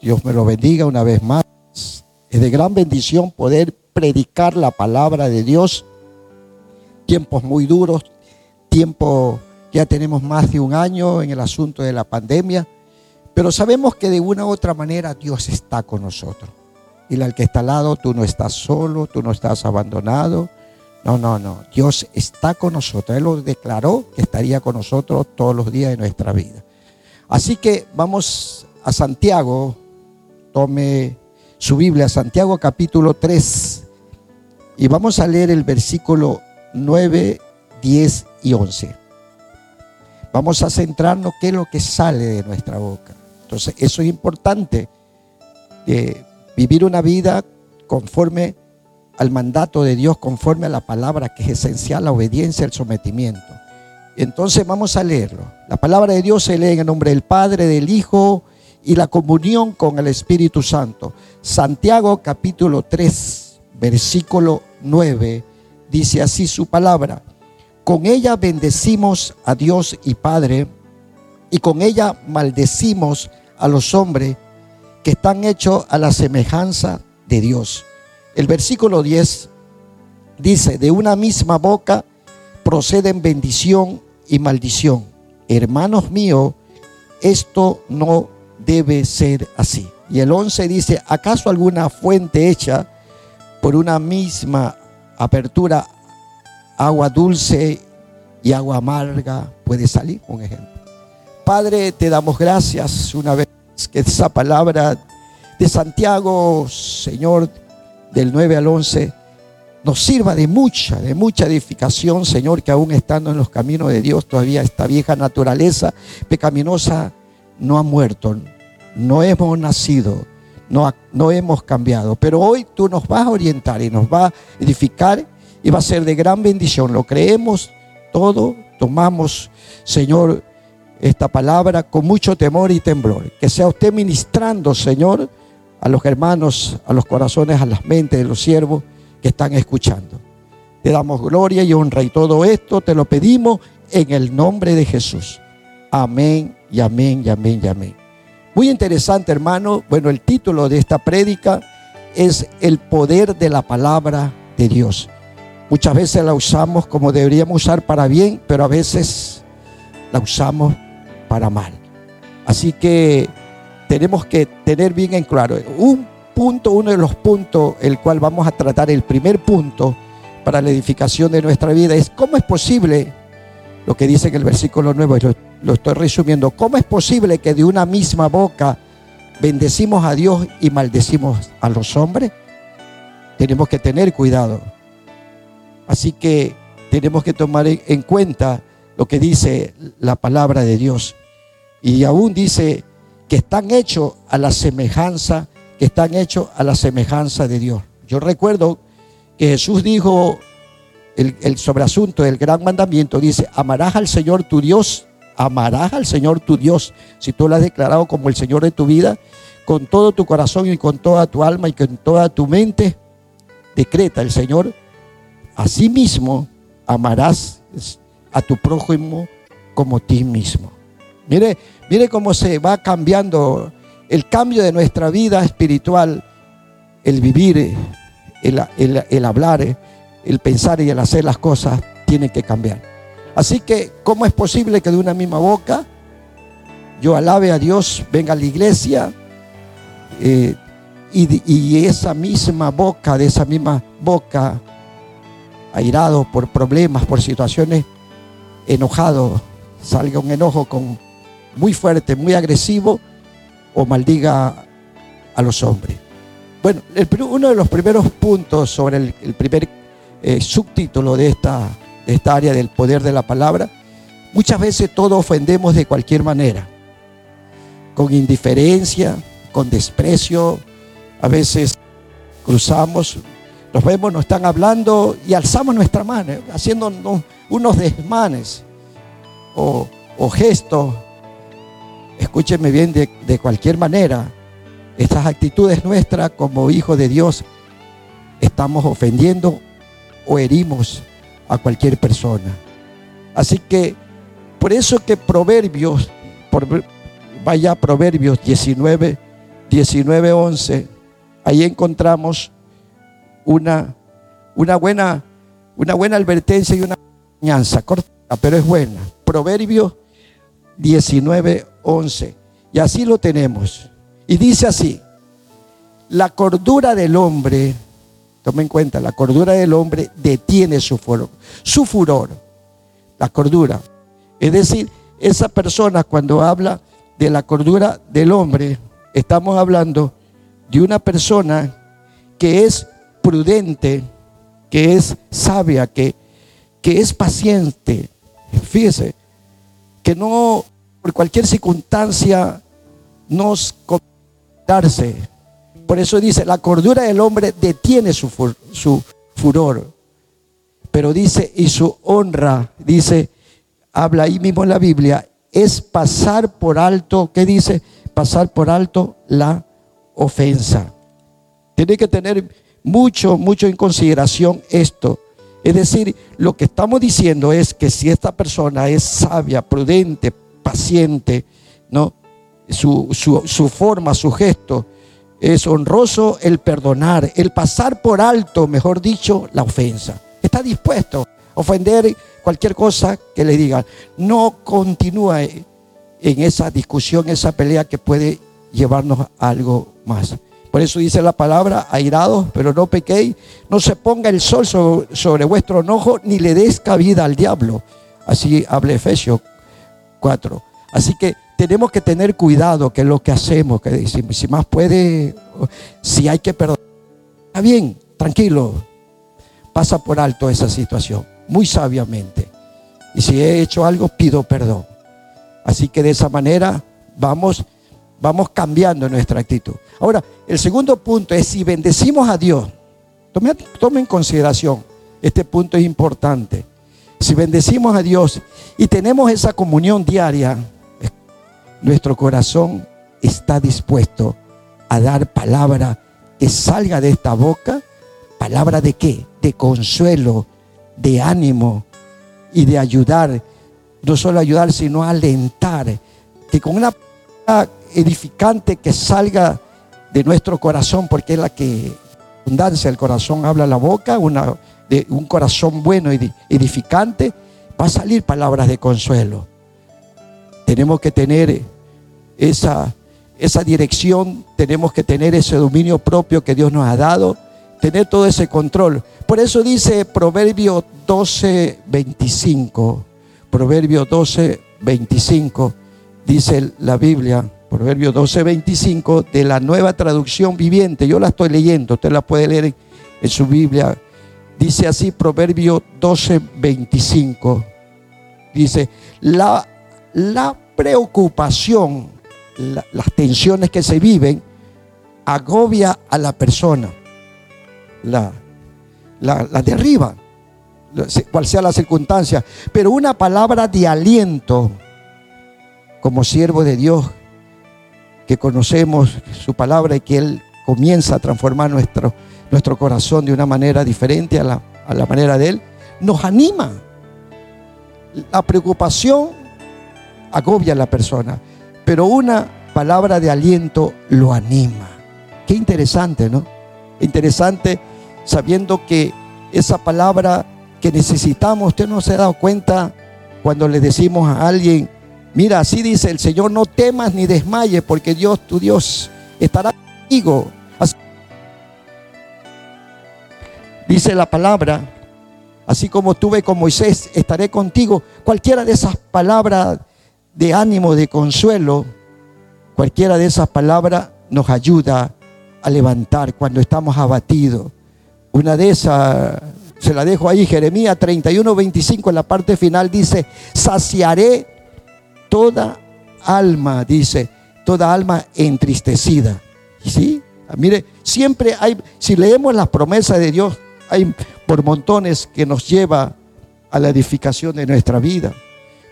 Dios me lo bendiga una vez más. Es de gran bendición poder predicar la palabra de Dios. Tiempos muy duros, tiempo ya tenemos más de un año en el asunto de la pandemia, pero sabemos que de una u otra manera Dios está con nosotros. Y al que está al lado, tú no estás solo, tú no estás abandonado. No, no, no. Dios está con nosotros. Él lo declaró que estaría con nosotros todos los días de nuestra vida. Así que vamos a Santiago. Tome su Biblia, Santiago capítulo 3. Y vamos a leer el versículo 9, 10 y 11. Vamos a centrarnos qué es lo que sale de nuestra boca. Entonces, eso es importante. vivir una vida conforme al mandato de Dios, conforme a la palabra que es esencial, la obediencia, el sometimiento. Entonces vamos a leerlo. La palabra de Dios se lee en el nombre del Padre, del Hijo y la comunión con el Espíritu Santo. Santiago capítulo 3, versículo 9, dice así su palabra. Con ella bendecimos a Dios y Padre, y con ella maldecimos a los hombres que están hechos a la semejanza de Dios. El versículo 10 dice, de una misma boca proceden bendición y maldición. Hermanos míos, esto no debe ser así. Y el 11 dice, ¿acaso alguna fuente hecha por una misma apertura, agua dulce y agua amarga puede salir? Un ejemplo. Padre, te damos gracias una vez que esa palabra de Santiago, Señor, del 9 al 11, nos sirva de mucha, de mucha edificación, Señor, que aún estando en los caminos de Dios, todavía esta vieja naturaleza pecaminosa no ha muerto, no hemos nacido, no, no hemos cambiado. Pero hoy tú nos vas a orientar y nos vas a edificar y va a ser de gran bendición. Lo creemos todo, tomamos, Señor, esta palabra con mucho temor y temblor. Que sea usted ministrando, Señor, a los hermanos, a los corazones, a las mentes de los siervos que están escuchando. Te damos gloria y honra y todo esto te lo pedimos en el nombre de Jesús. Amén y amén y amén y amén. Muy interesante, hermano. Bueno, el título de esta prédica es El poder de la palabra de Dios. Muchas veces la usamos como deberíamos usar para bien, pero a veces la usamos para mal. Así que tenemos que tener bien en claro un punto, uno de los puntos, el cual vamos a tratar, el primer punto para la edificación de nuestra vida es cómo es posible, lo que dice en el versículo 9, lo, lo estoy resumiendo, cómo es posible que de una misma boca bendecimos a Dios y maldecimos a los hombres. Tenemos que tener cuidado. Así que tenemos que tomar en cuenta lo que dice la palabra de Dios. Y aún dice que están hechos a la semejanza, que están hechos a la semejanza de Dios. Yo recuerdo que Jesús dijo el, el sobreasunto del gran mandamiento, dice, amarás al Señor tu Dios, amarás al Señor tu Dios, si tú lo has declarado como el Señor de tu vida, con todo tu corazón y con toda tu alma y con toda tu mente, decreta el Señor, asimismo amarás a tu prójimo como ti mismo. Mire, mire cómo se va cambiando el cambio de nuestra vida espiritual, el vivir, el, hablar, el pensar y el hacer las cosas tiene que cambiar. Así que, ¿cómo es posible que de una misma boca yo alabe a Dios, venga a la iglesia eh, y, esa misma boca, de esa misma boca, airado por problemas, por situaciones, enojado, salga un enojo con muy fuerte, muy agresivo, o maldiga a los hombres. Bueno, uno de los primeros puntos sobre el, primer eh, subtítulo de esta, de esta área del poder de la palabra, muchas veces todos ofendemos de cualquier manera, con indiferencia, con desprecio, a veces cruzamos, nos vemos, nos están hablando y alzamos nuestra mano, haciendo unos desmanes o, o gestos. Escúcheme bien, de, cualquier manera, estas actitudes nuestras como hijos de Dios, estamos ofendiendo o herimos a cualquier persona. Así que, por eso que Proverbios, vaya Proverbios 19, 19:11, ahí encontramos una, una, buena, una buena advertencia y una enseñanza, corta, pero es buena. Proverbios 19:11. Y así lo tenemos. Y dice así, la cordura del hombre, tome en cuenta, la cordura del hombre detiene su furor, su furor, la cordura. Es decir, esa persona cuando habla de la cordura del hombre, estamos hablando de una persona que es prudente, que es sabia, que, que es paciente. Fíjese, que no por cualquier circunstancia nos darse. Por eso dice, la cordura del hombre detiene su, su furor. Pero dice, y su honra, dice, habla ahí mismo en la Biblia, es pasar por alto, ¿qué dice? Pasar por alto la ofensa. Tiene que tener mucho, mucho en consideración esto. Es decir, lo que estamos diciendo es que si esta persona es sabia, prudente, paciente, ¿no? Su, su forma, su gesto, es honroso el perdonar, el pasar por alto, mejor dicho, la ofensa. Está dispuesto a ofender cualquier cosa que le digan. No continúa en esa discusión, esa pelea que puede llevarnos a algo más. Por eso dice la palabra, airados, pero no pequéis. No se ponga el sol sobre, vuestro enojo, ni le des cabida al diablo. Así habla Efesios 4. Así que tenemos que tener cuidado que lo que hacemos, que si más puede, si hay que perdonar, está bien, tranquilo, pasa por alto esa situación, muy sabiamente. Y si he hecho algo, pido perdón. Así que de esa manera vamos vamos cambiando nuestra actitud. Ahora, el segundo punto es si bendecimos a Dios. Tome, en consideración, este punto es importante. Si bendecimos a Dios y tenemos esa comunión diaria, nuestro corazón está dispuesto a dar palabra que salga de esta boca, palabra de qué? De consuelo, de ánimo y de ayudar, no solo ayudar, sino alentar, que con una edificante que salga de nuestro corazón, porque es la que abundancia el corazón habla la boca, una, de un corazón bueno y edificante, va a salir palabras de consuelo. Tenemos que tener esa, esa dirección, tenemos que tener ese dominio propio que Dios nos ha dado, tener todo ese control. Por eso dice Proverbio 12, 25, Proverbio 12, 25, dice la Biblia, Proverbio 12:25 de la nueva traducción viviente. Yo la estoy leyendo, usted la puede leer en, su Biblia. Dice así Proverbio 12:25. Dice, la, la preocupación, las tensiones que se viven, agobia a la persona. La, derriba, cual sea la circunstancia. Pero una palabra de aliento como siervo de Dios que conocemos su palabra y que Él comienza a transformar nuestro, nuestro corazón de una manera diferente a la, a la manera de Él, nos anima. La preocupación agobia a la persona, pero una palabra de aliento lo anima. Qué interesante, ¿no? Interesante sabiendo que esa palabra que necesitamos, usted no se ha dado cuenta cuando le decimos a alguien, Mira, así dice el Señor, no temas ni desmayes, porque Dios, tu Dios, estará contigo. dice la palabra, así como tuve con Moisés, estaré contigo. Cualquiera de esas palabras de ánimo, de consuelo, cualquiera de esas palabras nos ayuda a levantar cuando estamos abatidos. Una de esas, se la dejo ahí, Jeremías 31, 25, en la parte final dice, saciaré toda alma, dice, toda alma entristecida. ¿Sí? Mire, siempre hay, si leemos las promesas de Dios, hay por montones que nos lleva a la edificación de nuestra vida.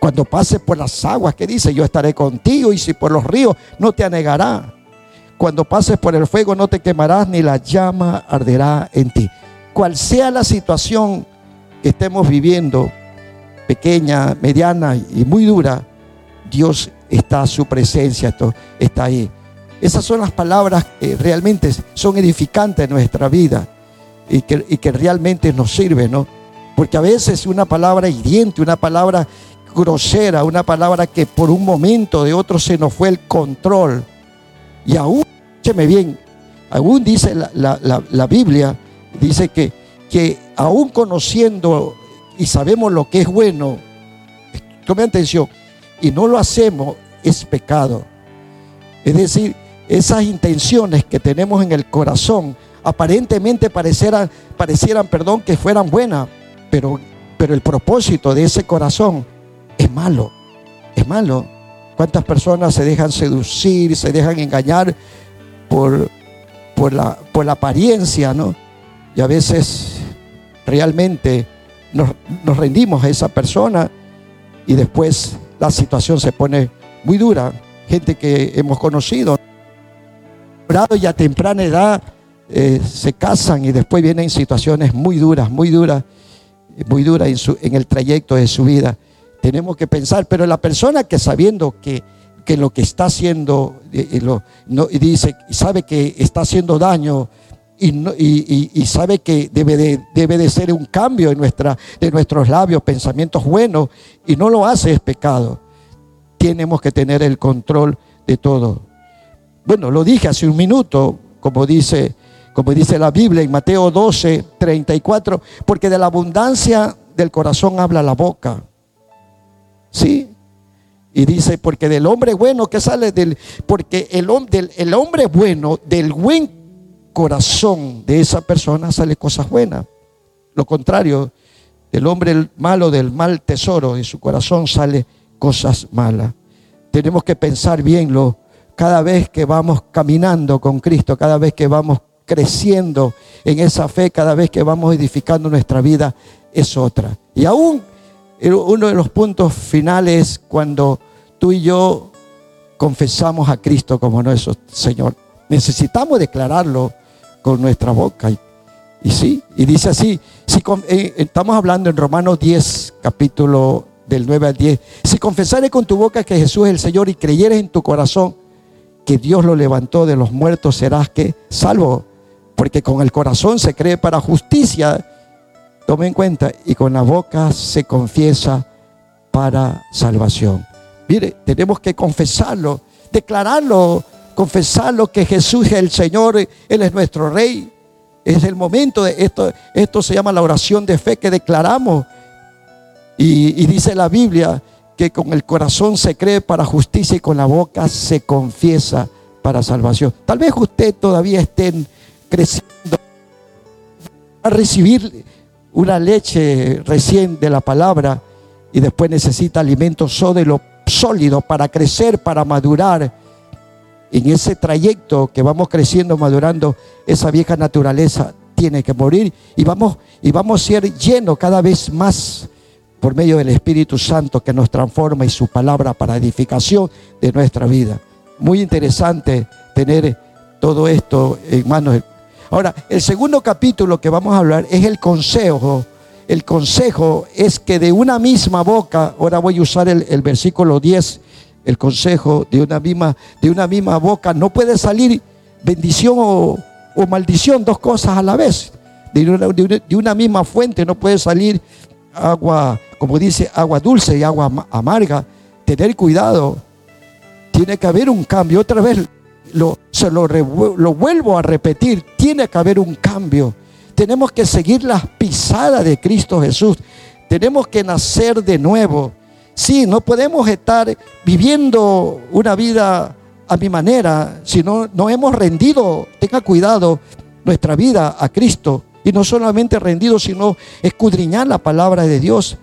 Cuando pases por las aguas, que dice, yo estaré contigo y si por los ríos no te anegará. Cuando pases por el fuego no te quemarás ni la llama arderá en ti. Cual sea la situación que estemos viviendo, pequeña, mediana y muy dura, Dios está, su presencia está ahí. Esas son las palabras que realmente son edificantes en nuestra vida y que, y que realmente nos sirven, ¿no? Porque a veces una palabra hiriente, una palabra grosera, una palabra que por un momento de otro se nos fue el control. Y aún, escúcheme bien, aún dice la, Biblia, dice que, que aún conociendo y sabemos lo que es bueno, tome atención, y no lo hacemos, es pecado. Es decir, esas intenciones que tenemos en el corazón aparentemente parecieran, parecieran perdón, que fueran buenas, pero, pero el propósito de ese corazón es malo, es malo. ¿Cuántas personas se dejan seducir, se dejan engañar por, por, la, por la apariencia, ¿no? Y a veces realmente nos, nos rendimos a esa persona y después la situación se pone muy dura. Gente que hemos conocido, y a temprana edad eh, se casan y después vienen situaciones muy duras, muy duras, muy duras en, su, en el trayecto de su vida. Tenemos que pensar, pero la persona que sabiendo que, que lo que está haciendo, eh, eh, y dice, sabe que está haciendo daño, y, sabe que debe de, debe de ser un cambio en nuestra, de nuestros labios, pensamientos buenos, y no lo hace, es pecado. Tenemos que tener el control de todo. Bueno, lo dije hace un minuto, como dice, como dice la Biblia en Mateo 12, 34, porque de la abundancia del corazón habla la boca. ¿Sí? Y dice, porque del hombre bueno que sale del, porque el, del, el hombre bueno, del buen corazón de esa persona sale cosas buenas. Lo contrario, del hombre malo, del mal tesoro de su corazón sale cosas malas. Tenemos que pensar bien lo, cada vez que vamos caminando con Cristo, cada vez que vamos creciendo en esa fe, cada vez que vamos edificando nuestra vida, es otra. Y aún uno de los puntos finales cuando tú y yo confesamos a Cristo como nuestro Señor. Necesitamos declararlo con nuestra boca. Y, sí, y dice así, si, eh, estamos hablando en Romanos 10, capítulo del 9 al 10, si confesares con tu boca que Jesús es el Señor y creyeres en tu corazón que Dios lo levantó de los muertos, serás que salvo. Porque con el corazón se cree para justicia, tome en cuenta, y con la boca se confiesa para salvación. Mire, tenemos que confesarlo, declararlo, confesarlo que Jesús es el Señor, Él es nuestro Rey. Es el momento de esto, esto se llama la oración de fe que declaramos. Y, y dice la Biblia que con el corazón se cree para justicia y con la boca se confiesa para salvación. Tal vez usted todavía esté creciendo a recibir una leche recién de la palabra y después necesita alimento sólido, sólido para crecer, para madurar. En ese trayecto que vamos creciendo, madurando, esa vieja naturaleza tiene que morir y vamos, y vamos a ser llenos cada vez más por medio del Espíritu Santo que nos transforma y su palabra para edificación de nuestra vida. Muy interesante tener todo esto en manos. Ahora, el segundo capítulo que vamos a hablar es el consejo. El consejo es que de una misma boca, ahora voy a usar el, versículo 10, el consejo de una misma, de una misma boca, no puede salir bendición o, maldición, dos cosas a la vez. de una misma fuente no puede salir agua, como dice, agua dulce y agua amarga, tener cuidado. Tiene que haber un cambio. Otra vez lo, se lo, lo vuelvo a repetir. Tiene que haber un cambio. Tenemos que seguir las pisadas de Cristo Jesús. Tenemos que nacer de nuevo. Sí, no podemos estar viviendo una vida a mi manera si no, no hemos rendido, tenga cuidado, nuestra vida a Cristo. Y no solamente rendido, sino escudriñar la palabra de Dios.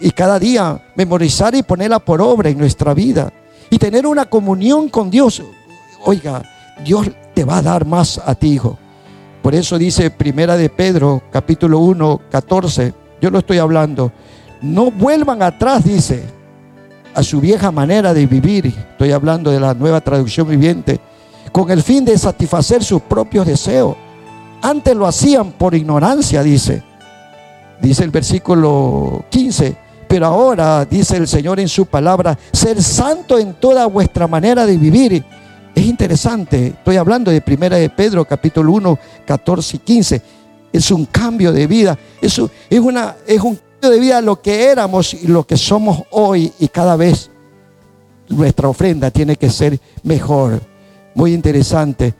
Y, cada día memorizar y ponerla por obra en nuestra vida. Y tener una comunión con Dios. Oiga, Dios te va a dar más a ti, hijo. Por eso dice Primera de Pedro, capítulo 1, 14. Yo lo estoy hablando. No vuelvan atrás, dice, a su vieja manera de vivir. Estoy hablando de la nueva traducción viviente. Con el fin de satisfacer sus propios deseos antes lo hacían por ignorancia, dice. Dice el versículo 15. Pero ahora, dice el Señor en su palabra, ser santo en toda vuestra manera de vivir. Es interesante, estoy hablando de Primera de Pedro, capítulo 1, 14 y 15. Es un cambio de vida, es un, es, una, es un cambio de vida lo que éramos y lo que somos hoy y cada vez nuestra ofrenda tiene que ser mejor. Muy interesante,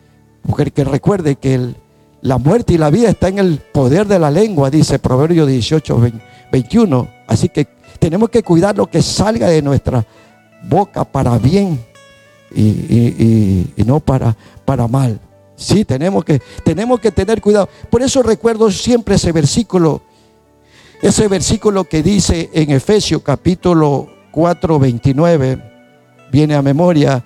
porque que recuerde que el, la muerte y la vida está en el poder de la lengua, dice Proverbio 18, 21. Así que tenemos que cuidar lo que salga de nuestra boca para bien y, no para, para mal. Sí, tenemos que, tenemos que tener cuidado. Por eso recuerdo siempre ese versículo, ese versículo que dice en Efesios capítulo 4, 29, viene a memoria,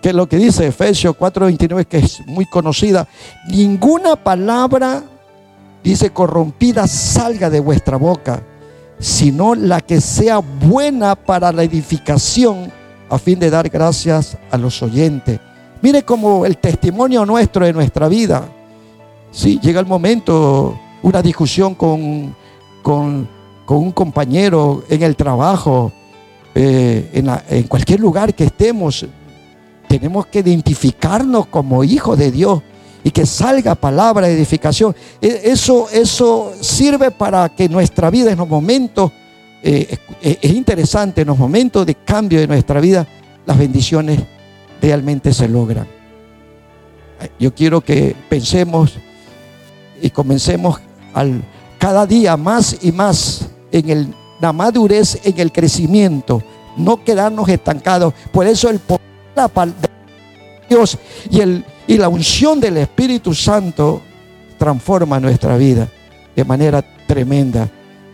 que lo que dice Efesios 4, 29, que es muy conocida. Ninguna palabra, dice, corrompida salga de vuestra boca, sino la que sea buena para la edificación a fin de dar gracias a los oyentes. Mire como el testimonio nuestro de nuestra vida. Si llega el momento, una discusión con, con, un compañero en el trabajo, eh, en, en cualquier lugar que estemos, tenemos que identificarnos como hijos de Dios y que salga palabra de edificación. E, eso, eso sirve para que nuestra vida en los momentos eh, es interesante, en los momentos de cambio de nuestra vida, las bendiciones realmente se logran. Yo quiero que pensemos y comencemos al, cada día más y más en el, la madurez, en el crecimiento, no quedarnos estancados. Por eso el poder de Dios y, el, y la unción del Espíritu Santo transforma nuestra vida de manera tremenda.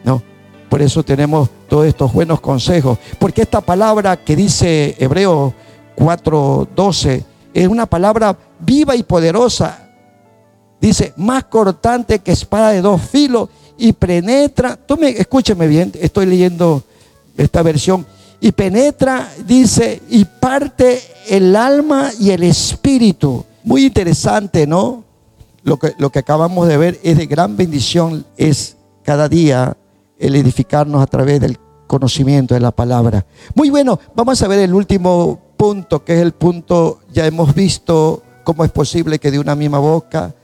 ¿no? Por eso tenemos todos estos buenos consejos. Porque esta palabra que dice Hebreo 4:12 es una palabra viva y poderosa. Dice, más cortante que espada de dos filos y penetra. Tome, escúcheme bien, estoy leyendo esta versión. Y penetra, dice, y parte el alma y el espíritu. Muy interesante, ¿no? Lo que, lo que acabamos de ver es de gran bendición, es cada día el edificarnos a través del conocimiento de la palabra. Muy bueno, vamos a ver el último punto, que es el punto, ya hemos visto cómo es posible que de una misma boca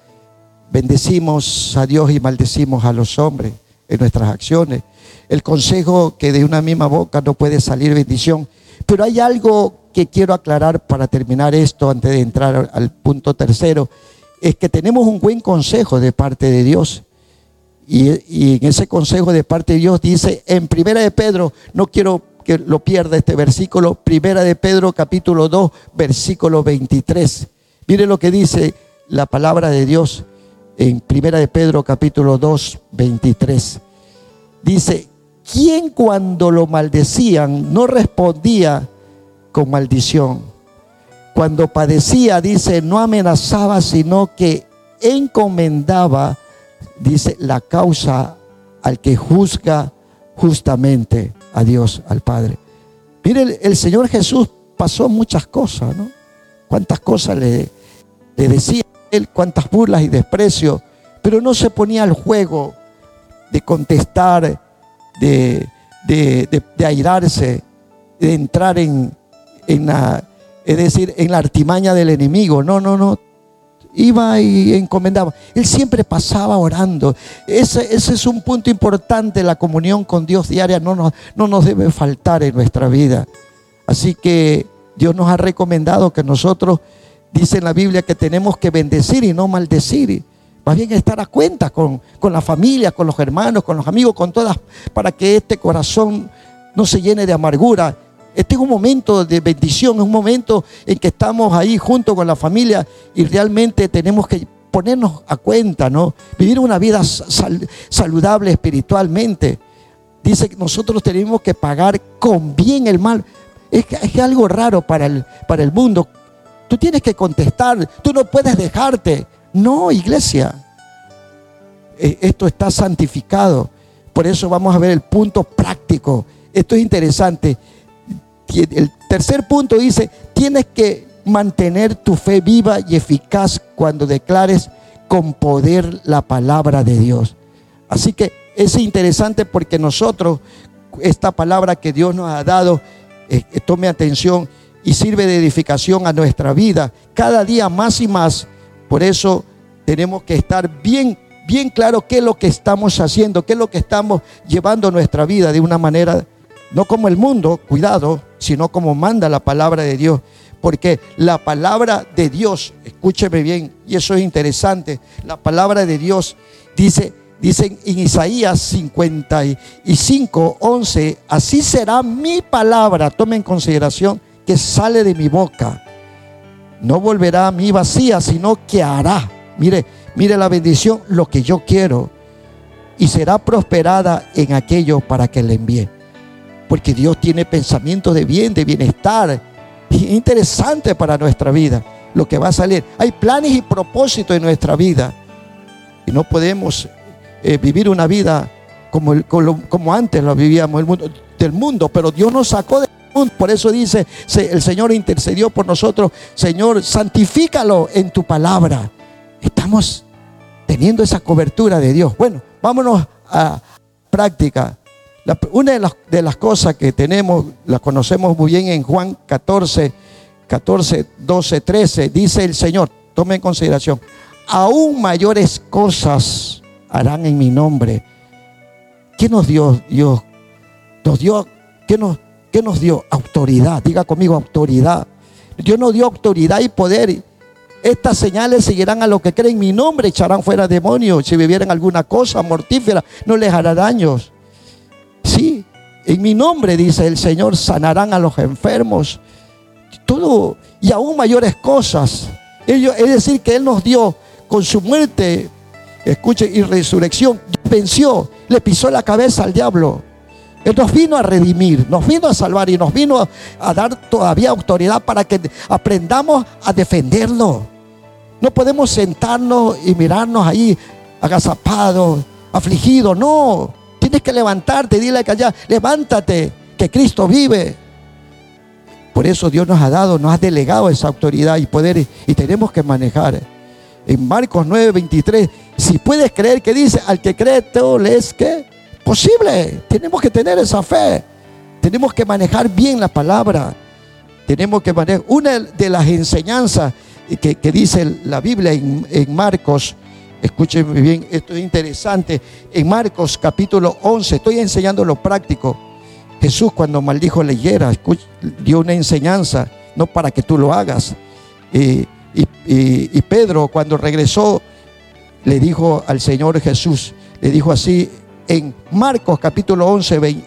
bendecimos a Dios y maldecimos a los hombres en nuestras acciones. El consejo que de una misma boca no puede salir bendición. Pero hay algo que quiero aclarar para terminar esto antes de entrar al punto tercero. Es que tenemos un buen consejo de parte de Dios. Y, en ese consejo de parte de Dios dice en Primera de Pedro, no quiero que lo pierda este versículo, Primera de Pedro capítulo 2, versículo 23. Mire lo que dice la palabra de Dios en Primera de Pedro capítulo 2, 23. Dice, ¿quién cuando lo maldecían no respondía con maldición? Cuando padecía, dice, no amenazaba, sino que encomendaba dice, la causa al que juzga justamente a Dios, al Padre. Mire, el, Señor Jesús pasó muchas cosas, ¿no? Cuántas cosas le, le decía él, cuántas burlas y desprecios, pero no se ponía al juego de contestar, de, de, de, airarse, de entrar en, en la, es decir, en la artimaña del enemigo. No, no, no iba y encomendaba. Él siempre pasaba orando. Ese, ese, es un punto importante, la comunión con Dios diaria no nos, no nos debe faltar en nuestra vida. Así que Dios nos ha recomendado que nosotros, dice en la Biblia, que tenemos que bendecir y no maldecir. Más bien estar a cuenta con, con la familia, con los hermanos, con los amigos, con todas, para que este corazón no se llene de amargura este es un momento de bendición, es un momento en que estamos ahí junto con la familia y realmente tenemos que ponernos a cuenta, ¿no? Vivir una vida saludable espiritualmente. Dice que nosotros tenemos que pagar con bien el mal. Es, es algo raro para el, para el mundo. Tú tienes que contestar, tú no puedes dejarte. No, iglesia. E, esto está santificado. Por eso vamos a ver el punto práctico. Esto es interesante el tercer punto dice, tienes que mantener tu fe viva y eficaz cuando declares con poder la palabra de Dios. Así que es interesante porque nosotros, esta palabra que Dios nos ha dado, eh, eh, tome atención, y sirve de edificación a nuestra vida, cada día más y más. Por eso tenemos que estar bien, bien claro qué es lo que estamos haciendo, qué es lo que estamos llevando nuestra vida de una manera, no como el mundo, cuidado, sino como manda la palabra de Dios. Porque la palabra de Dios, escúcheme bien, y eso es interesante, la palabra de Dios dice, dice en Isaías 55, 11, así será mi palabra, tome en consideración que sale de mi boca. No volverá a mí vacía, sino que hará. Mire, mire la bendición, lo que yo quiero. Y será prosperada en aquello para que le envíe. Porque Dios tiene pensamientos de bien, de bienestar. Interesante para nuestra vida. Lo que va a salir. Hay planes y propósitos en nuestra vida. Y no podemos eh, vivir una vida como, como, antes lo vivíamos el mundo, del mundo. Pero Dios nos sacó de por eso dice, el Señor intercedió por nosotros. Señor, santifícalo en tu palabra. Estamos teniendo esa cobertura de Dios. Bueno, vámonos a práctica. Una de las, de las, cosas que tenemos, la conocemos muy bien en Juan 14, 14, 12, 13, dice el Señor, tome en consideración, aún mayores cosas harán en mi nombre. ¿Qué nos dio Dios? Nos dio, ¿qué nos, ¿Qué nos dio? Autoridad. Diga conmigo, autoridad. Dios nos dio autoridad y poder. Estas señales seguirán a los que creen mi nombre, echarán fuera demonios. Si vivieran alguna cosa mortífera, no les hará daños. Sí, en mi nombre, dice el Señor, sanarán a los enfermos. Todo y aún mayores cosas. es decir, que Él nos dio con su muerte, escuche, y resurrección, venció, le pisó la cabeza al diablo. Él nos vino a redimir, nos vino a salvar y nos vino a dar todavía autoridad para que aprendamos a defenderlo. No podemos sentarnos y mirarnos ahí agazapados, afligidos. No, tienes que levantarte, dile que allá, levántate, que Cristo vive. Por eso Dios nos ha dado, nos ha delegado esa autoridad y poder y tenemos que manejar. En Marcos 9:23, si puedes creer que dice, al que cree, todo le es que Posible. Tenemos que tener esa fe. Tenemos que manejar bien la palabra. Tenemos que manejar. Una de las enseñanzas que, dice la Biblia en, Marcos, escúchenme bien, esto es interesante. En Marcos capítulo 11, estoy enseñando lo práctico. Jesús cuando maldijo higuera, dio una enseñanza, no para que tú lo hagas. y, y Pedro cuando regresó, le dijo al Señor Jesús, le dijo así, en Marcos capítulo 11,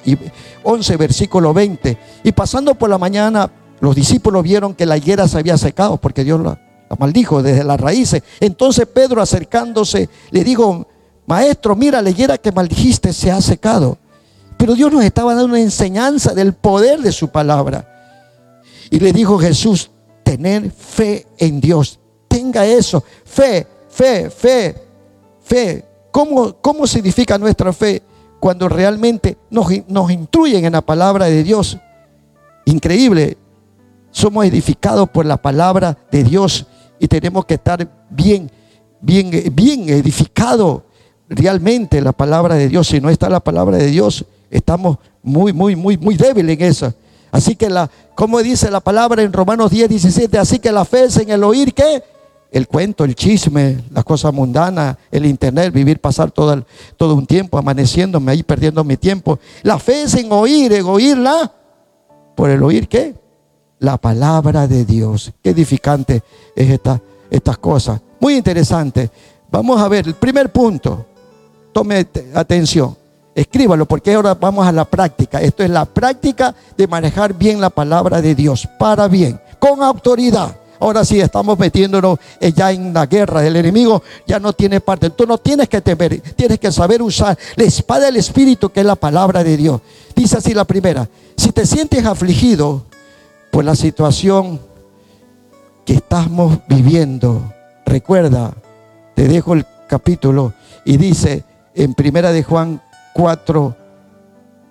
11, versículo 20. Y pasando por la mañana, los discípulos vieron que la higuera se había secado porque Dios la, maldijo desde las raíces. Entonces Pedro acercándose le dijo, maestro, mira, la higuera que maldijiste se ha secado. Pero Dios nos estaba dando una enseñanza del poder de su palabra. Y le dijo Jesús, tener fe en Dios. Tenga eso, fe, fe, fe, fe. ¿Cómo, cómo significa nuestra fe? Cuando realmente nos, nos instruyen en la palabra de Dios. Increíble. Somos edificados por la palabra de Dios y tenemos que estar bien, bien, bien edificados realmente la palabra de Dios. Si no está la palabra de Dios, estamos muy, muy, muy, muy débiles en eso. Así que la, como dice la palabra en Romanos 10, 17, así que la fe es en el oír que el cuento, el chisme, las cosas mundanas, el internet, vivir, pasar todo, todo un tiempo amaneciéndome ahí, perdiendo mi tiempo. La fe es en oír, en oírla. ¿Por el oír qué? La palabra de Dios. Qué edificante es esta, estas cosas. Muy interesante. Vamos a ver el primer punto. Tome atención. Escríbalo porque ahora vamos a la práctica. Esto es la práctica de manejar bien la palabra de Dios para bien, con autoridad. Ahora sí estamos metiéndonos ya en la guerra. El enemigo ya no tiene parte. Tú no tienes que temer, tienes que saber usar la espada del Espíritu, que es la palabra de Dios. Dice así la primera: si te sientes afligido por la situación que estamos viviendo, recuerda, te dejo el capítulo y dice en Primera de Juan 4,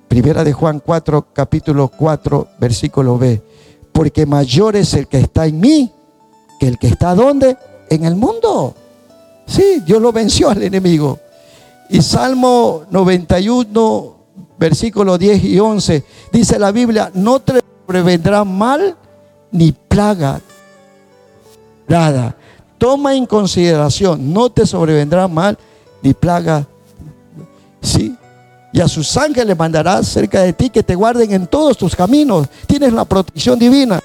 Primera de Juan 4, capítulo 4, versículo B. Porque mayor es el que está en mí que el que está donde? En el mundo. Sí, Dios lo venció al enemigo. Y Salmo 91, versículos 10 y 11, dice la Biblia, no te prevendrá mal, ni plaga. Nada. Toma en consideración, no te sobrevendrá mal ni plaga. ¿Sí? Y a sus ángeles mandará cerca de ti que te guarden en todos tus caminos. Tienes la protección divina.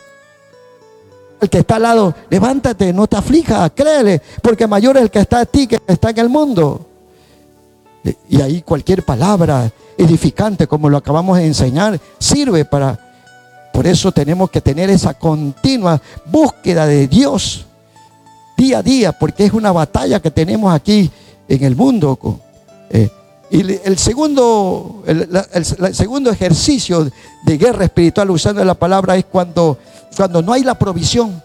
El que está al lado, levántate, no te aflija, créele, porque mayor es el que está a ti que está en el mundo. Y ahí cualquier palabra edificante, como lo acabamos de enseñar, sirve para... Por eso tenemos que tener esa continua búsqueda de Dios día a día, porque es una batalla que tenemos aquí en el mundo. Eh, y el segundo, el, segundo ejercicio de guerra espiritual, usando la palabra, es cuando, cuando no hay la provisión.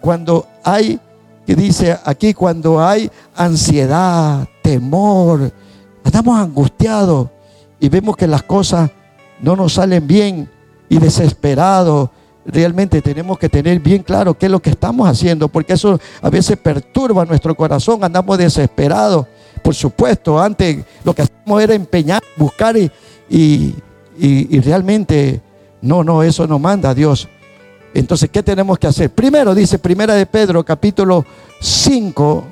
Cuando hay, que dice aquí, cuando hay ansiedad, temor, estamos angustiados y vemos que las cosas no nos salen bien y desesperados. Realmente tenemos que tener bien claro qué es lo que estamos haciendo, porque eso a veces perturba nuestro corazón, andamos desesperados. Por supuesto, antes lo que hacíamos era empeñar, buscar y, y, realmente no, no, eso no manda Dios. Entonces, ¿qué tenemos que hacer? Primero dice Primera de Pedro, capítulo 5,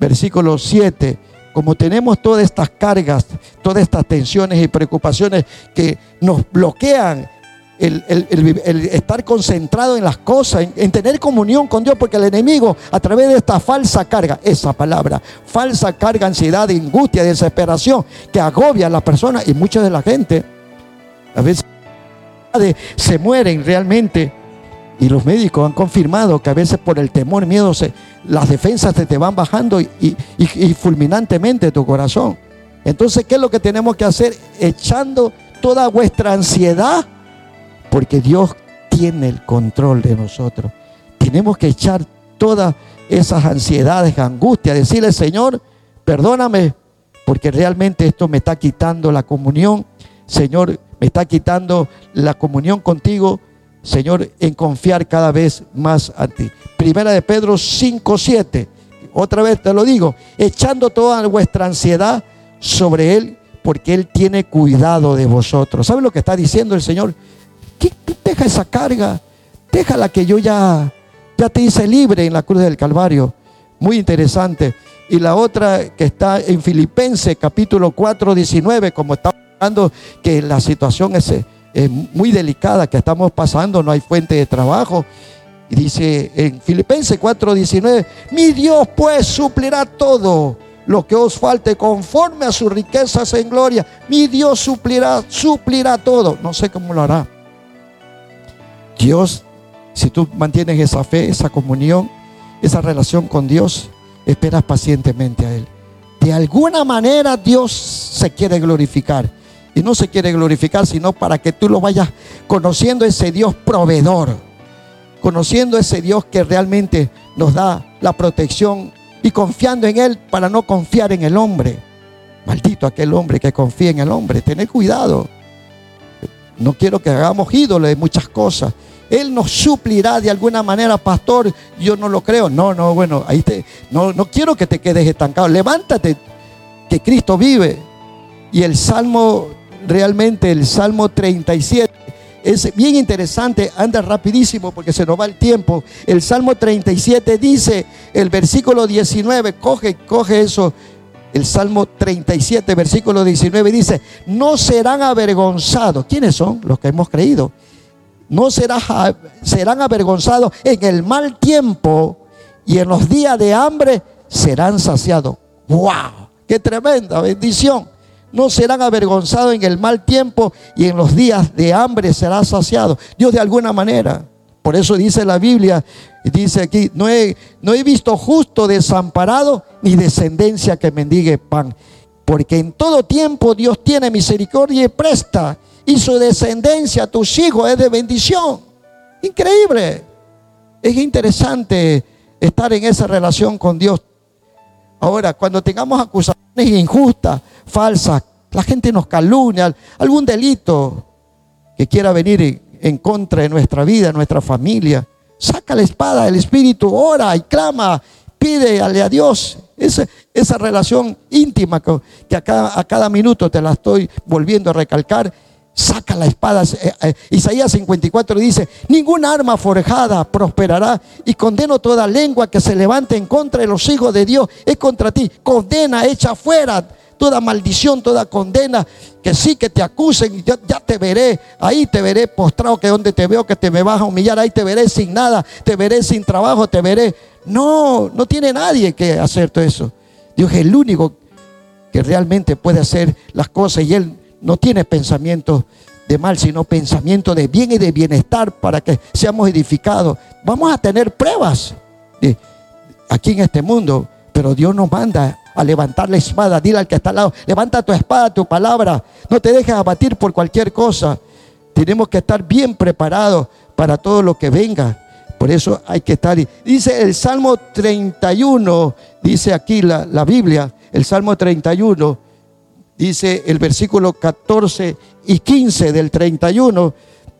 versículo 7 como tenemos todas estas cargas, todas estas tensiones y preocupaciones que nos bloquean el, estar concentrado en las cosas, en, tener comunión con Dios, porque el enemigo a través de esta falsa carga, esa palabra, falsa carga, ansiedad, angustia, desesperación, que agobia a las personas y mucha de la gente, a veces se mueren realmente y los médicos han confirmado que a veces por el temor, miedo, las defensas se te van bajando y, fulminantemente tu corazón. Entonces, ¿qué es lo que tenemos que hacer? Echando toda vuestra ansiedad, porque Dios tiene el control de nosotros. Tenemos que echar todas esas ansiedades, angustias, decirle, Señor, perdóname, porque realmente esto me está quitando la comunión. Señor, me está quitando la comunión contigo Señor, en confiar cada vez más a ti. Primera de Pedro 5, 7. Otra vez te lo digo, echando toda vuestra ansiedad sobre Él, porque Él tiene cuidado de vosotros. ¿Sabe lo que está diciendo el Señor? Deja esa carga, déjala que yo ya, ya te hice libre en la cruz del Calvario. Muy interesante. Y la otra que está en Filipenses capítulo 4, 19, como está hablando que la situación es es muy delicada que estamos pasando, no hay fuente de trabajo. Y dice en Filipenses 4:19, mi Dios pues suplirá todo lo que os falte conforme a sus riquezas en gloria. Mi Dios suplirá, suplirá todo. No sé cómo lo hará. Dios, si tú mantienes esa fe, esa comunión, esa relación con Dios, esperas pacientemente a Él. De alguna manera Dios se quiere glorificar. Y no se quiere glorificar, sino para que tú lo vayas conociendo ese Dios proveedor, conociendo ese Dios que realmente nos da la protección y confiando en Él para no confiar en el hombre. Maldito aquel hombre que confía en el hombre. Tener cuidado. No quiero que hagamos ídolos de muchas cosas. Él nos suplirá de alguna manera, pastor. Yo no lo creo. No, no, bueno, ahí te, no, no quiero que te quedes estancado. Levántate, que Cristo vive. Y el Salmo realmente el Salmo 37 es bien interesante, anda rapidísimo porque se nos va el tiempo. El Salmo 37 dice, el versículo 19, coge, coge eso. El Salmo 37, versículo 19 dice, no serán avergonzados. ¿Quiénes son? Los que hemos creído. No serán, serán avergonzados en el mal tiempo y en los días de hambre serán saciados. ¡Wow! ¡Qué tremenda bendición! no serán avergonzados en el mal tiempo y en los días de hambre será saciado. Dios de alguna manera. Por eso dice la Biblia, dice aquí, no he, no he visto justo desamparado ni descendencia que mendigue pan. Porque en todo tiempo Dios tiene misericordia y presta. Y su descendencia, tus hijos, es de bendición. Increíble. Es interesante estar en esa relación con Dios. Ahora, cuando tengamos acusaciones injustas, falsas, la gente nos calumnia, algún delito que quiera venir en contra de nuestra vida, nuestra familia, saca la espada del Espíritu, ora y clama, pide a Dios. Esa, relación íntima que, a, cada, a cada minuto te la estoy volviendo a recalcar, saca la espada. Eh, eh, Isaías 54 dice, ninguna arma forjada prosperará y condeno toda lengua que se levante en contra de los hijos de Dios. Es contra ti. Condena, echa fuera toda maldición, toda condena. Que sí, que te acusen, ya, ya te veré. Ahí te veré postrado, que donde te veo que te me vas a humillar. Ahí te veré sin nada, te veré sin trabajo, te veré. No, no tiene nadie que hacer todo eso. Dios es el único que realmente puede hacer las cosas y Él no tiene pensamientos de mal, sino pensamiento de bien y de bienestar para que seamos edificados. Vamos a tener pruebas aquí en este mundo, pero Dios nos manda a levantar la espada. Dile al que está al lado, levanta tu espada, tu palabra. No te dejes abatir por cualquier cosa. Tenemos que estar bien preparados para todo lo que venga. Por eso hay que estar. Dice el Salmo 31, dice aquí la, la Biblia, el Salmo 31, dice el versículo 14 y 15 del 31.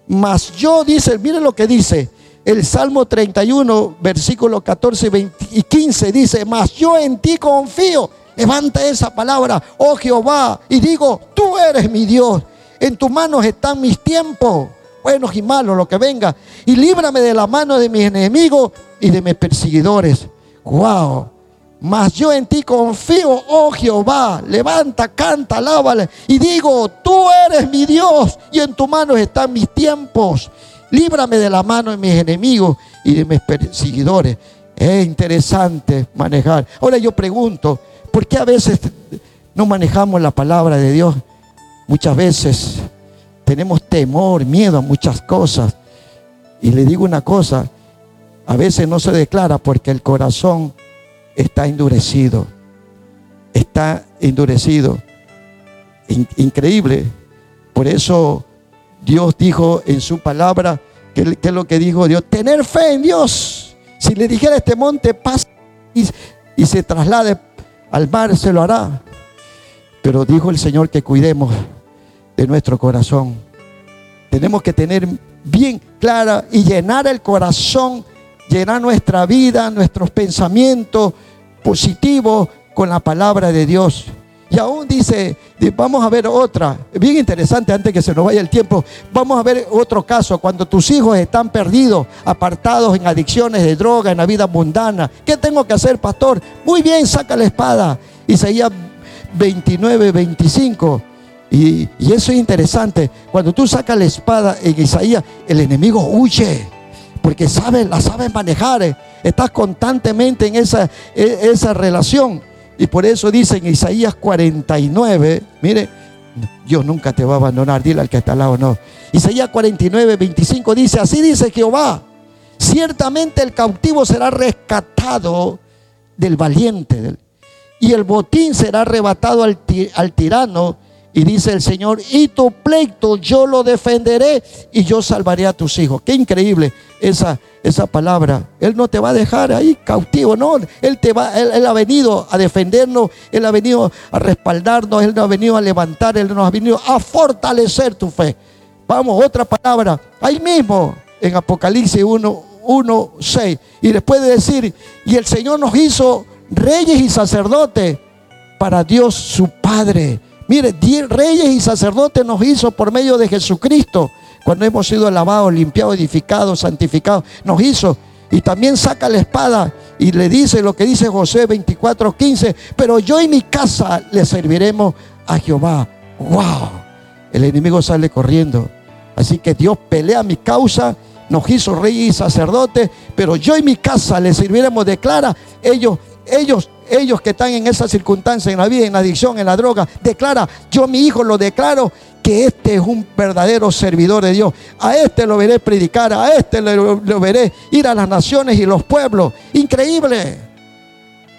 Mas yo, dice, miren lo que dice. El Salmo 31, versículo 14 y 15 dice, mas yo en ti confío. Levanta esa palabra, oh Jehová, y digo, tú eres mi Dios. En tus manos están mis tiempos, buenos y malos, lo que venga. Y líbrame de la mano de mis enemigos y de mis perseguidores. Wow. Mas yo en ti confío, oh Jehová. Levanta, canta, alábale. Y digo, tú eres mi Dios y en tu mano están mis tiempos. Líbrame de la mano de mis enemigos y de mis perseguidores. Es interesante manejar. Ahora yo pregunto, ¿por qué a veces no manejamos la palabra de Dios? Muchas veces tenemos temor, miedo a muchas cosas. Y le digo una cosa, a veces no se declara porque el corazón está endurecido. Está endurecido. increíble. Por eso Dios dijo en su palabra, que, es lo que dijo Dios, tener fe en Dios. Si le dijera este monte, pasa y, y se traslade al mar, se lo hará. Pero dijo el Señor que cuidemos de nuestro corazón. Tenemos que tener bien clara y llenar el corazón llenar nuestra vida, nuestros pensamientos positivos con la palabra de Dios. Y aún dice, vamos a ver otra, bien interesante antes que se nos vaya el tiempo, vamos a ver otro caso, cuando tus hijos están perdidos, apartados en adicciones de droga, en la vida mundana. ¿Qué tengo que hacer, pastor? Muy bien, saca la espada. Isaías 29, 25. Y, y eso es interesante. Cuando tú sacas la espada en Isaías, el enemigo huye porque sabes, la sabes manejar. Estás constantemente en esa, e, esa relación. Y por eso dice en Isaías 49, mire, Dios nunca te va a abandonar, dile al que está al lado, no. Isaías 49, 25 dice, así dice Jehová, ciertamente el cautivo será rescatado del valiente, y el botín será arrebatado al, al tirano, y dice el Señor, y tu pleito yo lo defenderé y yo salvaré a tus hijos. Qué increíble esa, esa palabra. Él no te va a dejar ahí cautivo, no. Él, te va, él, ha venido a defendernos, Él ha venido a respaldarnos, Él nos ha venido a levantar, Él nos ha venido a fortalecer tu fe. Vamos, otra palabra. Ahí mismo, en Apocalipsis 1, 1 6. Y después de decir, y el Señor nos hizo reyes y sacerdotes para Dios su Padre. Mire, reyes y sacerdotes nos hizo por medio de Jesucristo. Cuando hemos sido lavados, limpiados, edificados, santificados, nos hizo. Y también saca la espada y le dice lo que dice José 24:15. Pero yo y mi casa le serviremos a Jehová. ¡Wow! El enemigo sale corriendo. Así que Dios pelea mi causa. Nos hizo reyes y sacerdotes. Pero yo y mi casa le serviremos. Declara ellos ellos, ellos que están en esa circunstancia, en la vida, en la adicción, en la droga, declara, yo mi hijo lo declaro que este es un verdadero servidor de Dios. A este lo veré predicar, a este lo, veré ir a las naciones y los pueblos. Increíble.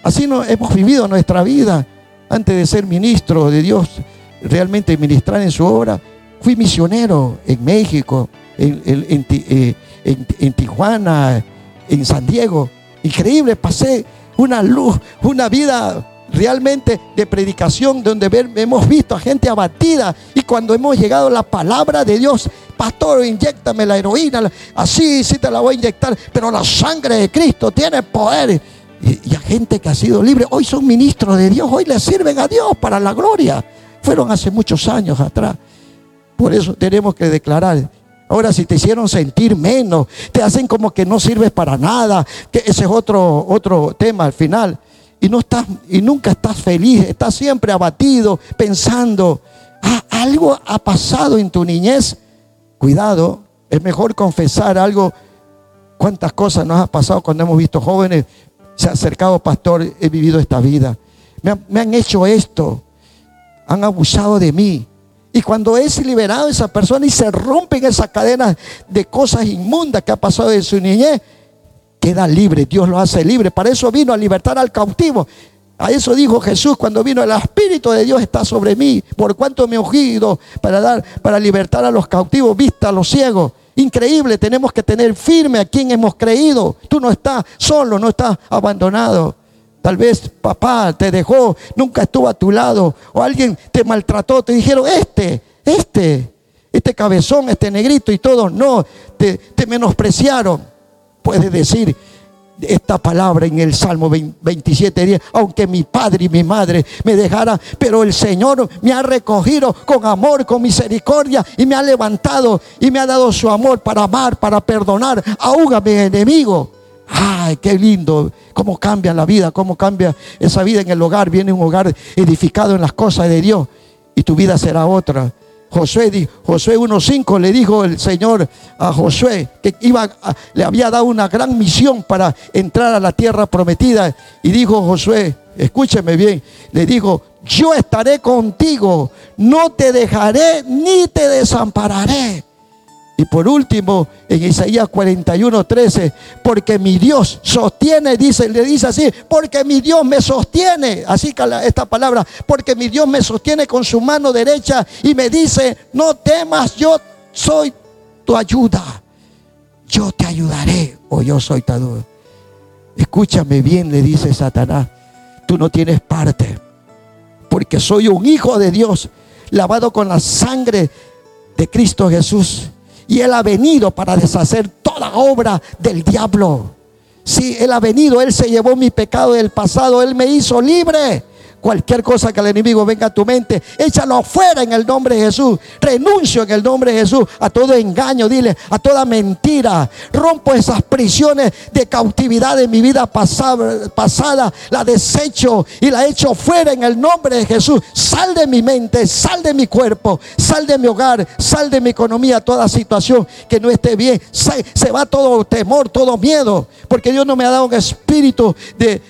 Así no, hemos vivido nuestra vida antes de ser ministro de Dios, realmente ministrar en su obra. Fui misionero en México, en, en eh, Tijuana, en San Diego. Increíble, pasé una luz, una vida realmente de predicación donde hemos visto a gente abatida y cuando hemos llegado a la palabra de Dios, pastor, inyectame la heroína, así sí te la voy a inyectar, pero la sangre de Cristo tiene poder. Y, y a gente que ha sido libre, hoy son ministros de Dios, hoy le sirven a Dios para la gloria. Fueron hace muchos años atrás. Por eso tenemos que declarar. Ahora, si te hicieron sentir menos, te hacen como que no sirves para nada, que ese es otro, otro tema al final. Y, no estás, y nunca estás feliz, estás siempre abatido, pensando, ah, algo ha pasado en tu niñez. Cuidado, es mejor confesar algo. ¿Cuántas cosas nos ha pasado cuando hemos visto jóvenes? Se ha acercado, pastor, he vivido esta vida. me han hecho esto. Han abusado de mí y cuando es liberado esa persona y se rompen esas cadenas de cosas inmundas que ha pasado en su niñez, queda libre. Dios lo hace libre. Para eso vino a libertar al cautivo. A eso dijo Jesús cuando vino, el Espíritu de Dios está sobre mí, por cuanto me he ungido para dar, para libertar a los cautivos, vista a los ciegos. Increíble, tenemos que tener firme a quien hemos creído. Tú no estás solo, no estás abandonado. Tal vez papá te dejó, nunca estuvo a tu lado, o alguien te maltrató, te dijeron, este, este, este cabezón, este negrito y todo, no, te, menospreciaron. Puedes decir esta palabra en el Salmo 27, 10, aunque mi padre y mi madre me dejaran, pero el Señor me ha recogido con amor, con misericordia y me ha levantado y me ha dado su amor para amar, para perdonar, aún a mi enemigo. Ay, qué lindo, cómo cambia la vida, cómo cambia esa vida en el hogar. Viene un hogar edificado en las cosas de Dios y tu vida será otra. Josué, Josué 1.5 le dijo el Señor a Josué que iba le había dado una gran misión para entrar a la tierra prometida. Y dijo Josué, escúcheme bien, le dijo, yo estaré contigo, no te dejaré ni te desampararé. Y por último, en Isaías 41, 13, porque mi Dios sostiene, dice, le dice así, porque mi Dios me sostiene, así que esta palabra, porque mi Dios me sostiene con su mano derecha y me dice, no temas, yo soy tu ayuda, yo te ayudaré, o yo soy tu ayuda. Escúchame bien, le dice Satanás, tú no tienes parte, porque soy un hijo de Dios, lavado con la sangre de Cristo Jesús y Él ha venido para deshacer toda obra del diablo. Si Él ha venido, Él se llevó mi pecado del pasado, Él me hizo libre. Cualquier cosa que el enemigo venga a tu mente, échalo afuera en el nombre de Jesús. Renuncio en el nombre de Jesús a todo engaño, dile, a toda mentira. Rompo esas prisiones de cautividad de mi vida pasada, pasada, la desecho y la echo fuera en el nombre de Jesús. Sal de mi mente, sal de mi cuerpo, sal de mi hogar, sal de mi economía, toda situación que no esté bien. Se va todo temor, todo miedo, porque Dios no me ha dado un espíritu de,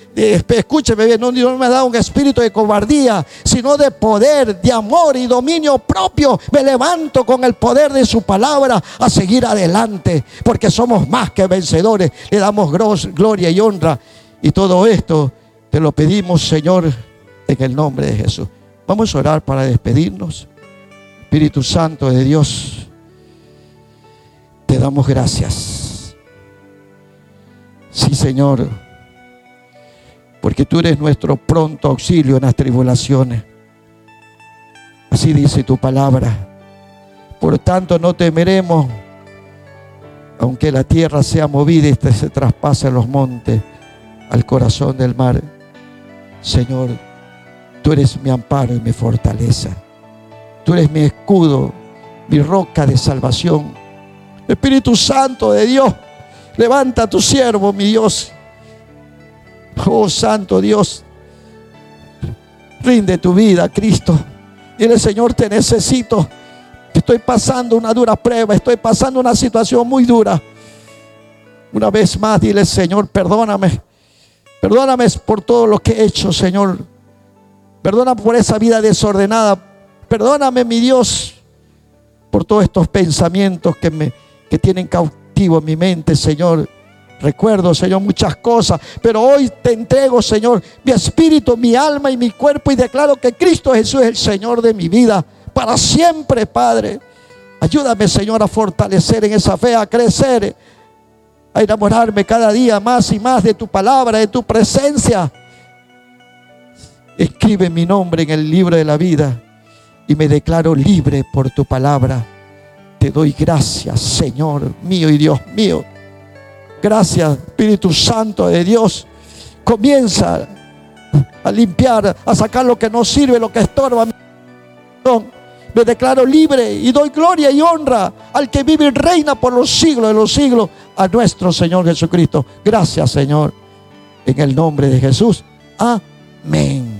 escúcheme bien, no, Dios no me ha dado un espíritu de de cobardía, sino de poder, de amor y dominio propio. Me levanto con el poder de su palabra a seguir adelante, porque somos más que vencedores. Le damos gloria y honra. Y todo esto te lo pedimos, Señor, en el nombre de Jesús. Vamos a orar para despedirnos. Espíritu Santo de Dios, te damos gracias. Sí, Señor porque tú eres nuestro pronto auxilio en las tribulaciones. Así dice tu palabra. Por tanto, no temeremos, aunque la tierra sea movida y se traspase los montes al corazón del mar. Señor, tú eres mi amparo y mi fortaleza. Tú eres mi escudo, mi roca de salvación. Espíritu Santo de Dios, levanta a tu siervo, mi Dios Oh Santo Dios, rinde tu vida, Cristo. Dile, Señor, te necesito. Estoy pasando una dura prueba, estoy pasando una situación muy dura. Una vez más, dile, Señor, perdóname. Perdóname por todo lo que he hecho, Señor. Perdóname por esa vida desordenada. Perdóname, mi Dios, por todos estos pensamientos que me que tienen cautivo mi mente, Señor. Recuerdo, Señor, muchas cosas, pero hoy te entrego, Señor, mi espíritu, mi alma y mi cuerpo y declaro que Cristo Jesús es el Señor de mi vida para siempre, Padre. Ayúdame, Señor, a fortalecer en esa fe, a crecer, a enamorarme cada día más y más de tu palabra, de tu presencia. Escribe mi nombre en el libro de la vida y me declaro libre por tu palabra. Te doy gracias, Señor mío y Dios mío. Gracias, Espíritu Santo de Dios. Comienza a limpiar, a sacar lo que no sirve, lo que estorba. Me declaro libre y doy gloria y honra al que vive y reina por los siglos de los siglos, a nuestro Señor Jesucristo. Gracias, Señor. En el nombre de Jesús. Amén.